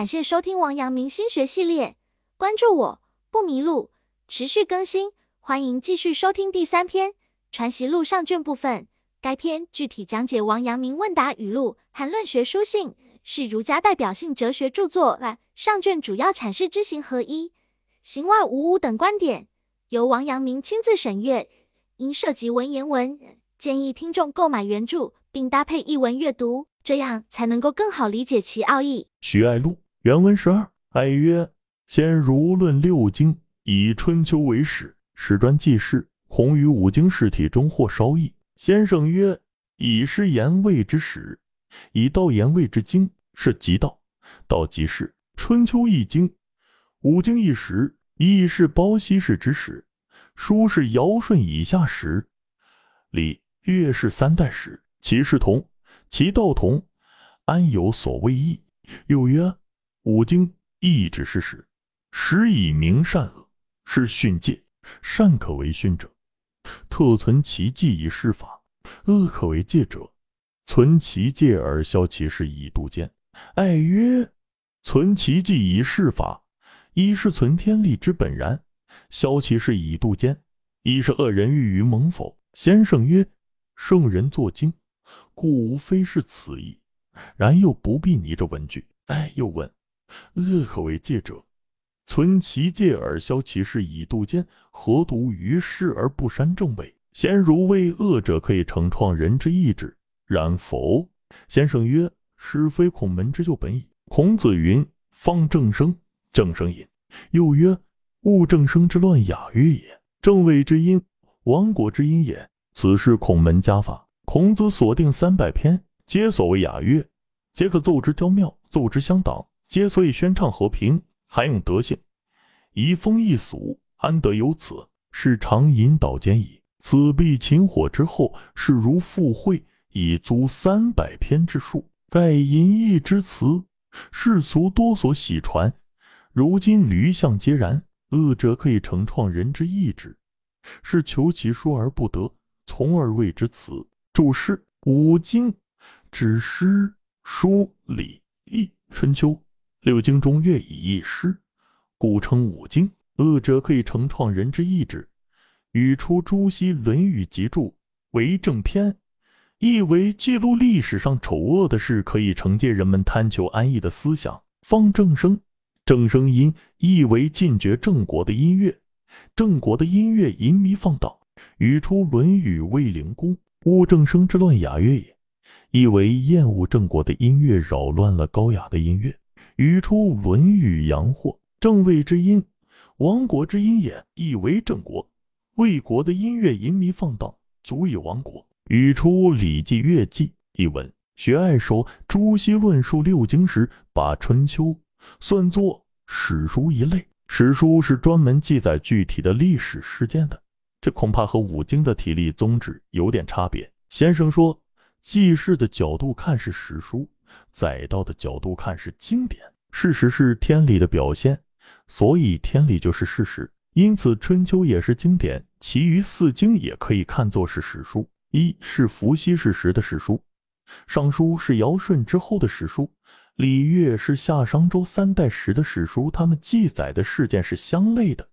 感谢收听王阳明心学系列，关注我不迷路，持续更新，欢迎继续收听第三篇《传习录》上卷部分。该篇具体讲解王阳明问答语录和论学书信，是儒家代表性哲学著作。上卷主要阐释知行合一、行外无物等观点，由王阳明亲自审阅，因涉及文言文，建议听众购买原著并搭配译文阅读，这样才能够更好理解其奥义。徐爱录原文十二，爱曰：先儒论六经，以春秋为始，史专记事，孔于五经事体中或稍异。先生曰：“以诗言谓之始，以道言谓之经，是即道。道即是春秋一经，五经一时。易是包西氏之始，书是尧舜以下始，礼乐是三代始。其事同，其道同，安有所谓异？又曰：五经亦之是始，始以明善恶，是训诫。善可为训者。”特存其迹以示法，恶可为戒者，存其戒而消其事以度间。爱曰：存其迹以示法，一是存天理之本然，消其事以度间；一是恶人欲于蒙否。先生曰：圣人作经，故无非是此意。然又不必拟着文句。爱又问：恶可为戒者？存其戒而消其事以度间，何独于世而不删正位？贤如为恶者可以成创人之意志，然否？先生曰：是非孔门之旧本矣。孔子云：“方正生，正生隐。”又曰：“物正生之乱雅乐也，正位之音，亡国之音也。”此是孔门家法。孔子所定三百篇，皆所谓雅乐，皆可奏之交妙，奏之相党，皆所以宣畅和平。还用德性，移风易俗，安得有此？是常引导间矣。此必秦火之后，是如附会，以足三百篇之数。盖淫逸之词，世俗多所喜传。如今驴象皆然。恶者可以成创人之意志，是求其说而不得，从而谓之词。注释：五经指诗、书、礼、易、春秋。六经中乐以一诗，故称五经。恶者可以成创人之意志。语出朱熹《论语集注》为正篇，意为记录历史上丑恶的事，可以惩戒人们贪求安逸的思想。方正声，正声音意为禁绝郑国的音乐。郑国的音乐淫靡放荡。语出《论语卫灵公》恶正声之乱雅乐也，意为厌恶郑国的音乐，扰乱了高雅的音乐。语出《论语阳货》，正位之音，亡国之音也，亦为正国。魏国的音乐淫靡放荡，足以亡国。语出《礼记乐记》一文，学爱说朱熹论述六经时，把《春秋》算作史书一类。史书是专门记载具体的历史事件的，这恐怕和五经的体例宗旨有点差别。先生说，记事的角度看是史书。载道的角度看是经典，事实是天理的表现，所以天理就是事实。因此，《春秋》也是经典，其余四经也可以看作是史书。一是伏羲氏时的史书，《尚书》是尧舜之后的史书，《礼乐》是夏商周三代时的史书。他们记载的事件是相类的，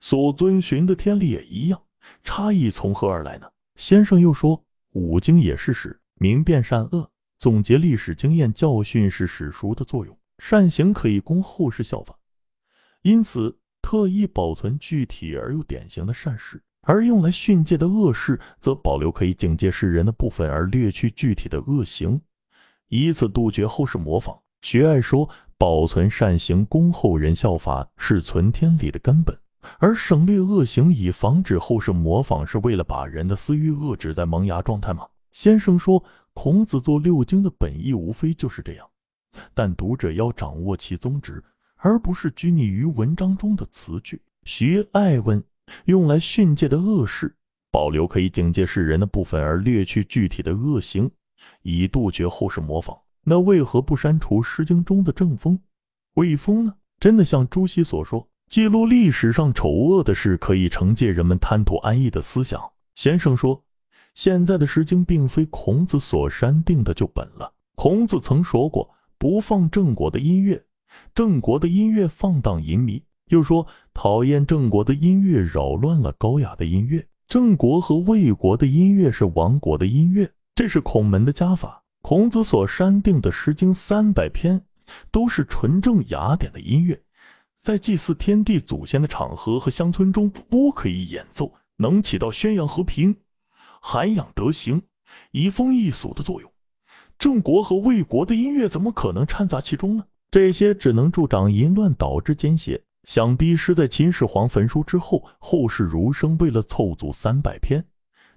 所遵循的天理也一样，差异从何而来呢？先生又说，五经也是史，明辨善恶。总结历史经验教训是史书的作用，善行可以供后世效法，因此特意保存具体而又典型的善事，而用来训诫的恶事，则保留可以警戒世人的部分，而略去具体的恶行，以此杜绝后世模仿。学爱说，保存善行供后人效法是存天理的根本，而省略恶行以防止后世模仿，是为了把人的私欲遏制在萌芽状态吗？先生说。孔子做六经的本意无非就是这样，但读者要掌握其宗旨，而不是拘泥于文章中的词句。徐爱问：用来训诫的恶事，保留可以警戒世人的部分，而略去具体的恶行，以杜绝后世模仿。那为何不删除《诗经》中的正风、卫风呢？真的像朱熹所说，记录历史上丑恶的事，可以惩戒人们贪图安逸的思想。先生说。现在的《诗经》并非孔子所删定的旧本了。孔子曾说过：“不放郑国的音乐，郑国的音乐放荡淫靡，又说讨厌郑国的音乐扰乱了高雅的音乐。郑国和魏国的音乐是亡国的音乐，这是孔门的家法。孔子所删定的《诗经》三百篇，都是纯正雅典的音乐，在祭祀天地祖先的场合和乡村中都可以演奏，能起到宣扬和平、涵养德行、移风易俗的作用。郑国和魏国的音乐怎么可能掺杂其中呢？这些只能助长淫乱，导致奸邪。想必是在秦始皇焚书之后，后世儒生为了凑足三百篇，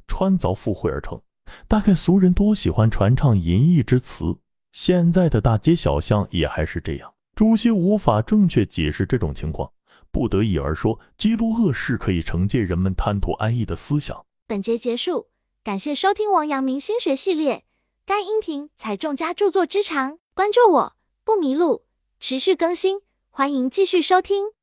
穿凿附会而成。大概俗人多喜欢传唱淫逸之词，现在的大街小巷也还是这样。朱熹无法正确解释这种情况，不得已而说，记录恶事可以惩戒人们贪图安逸的思想。本节结束，感谢收听王阳明心学系列。该音频采众家著作之长，关注我不迷路，持续更新，欢迎继续收听。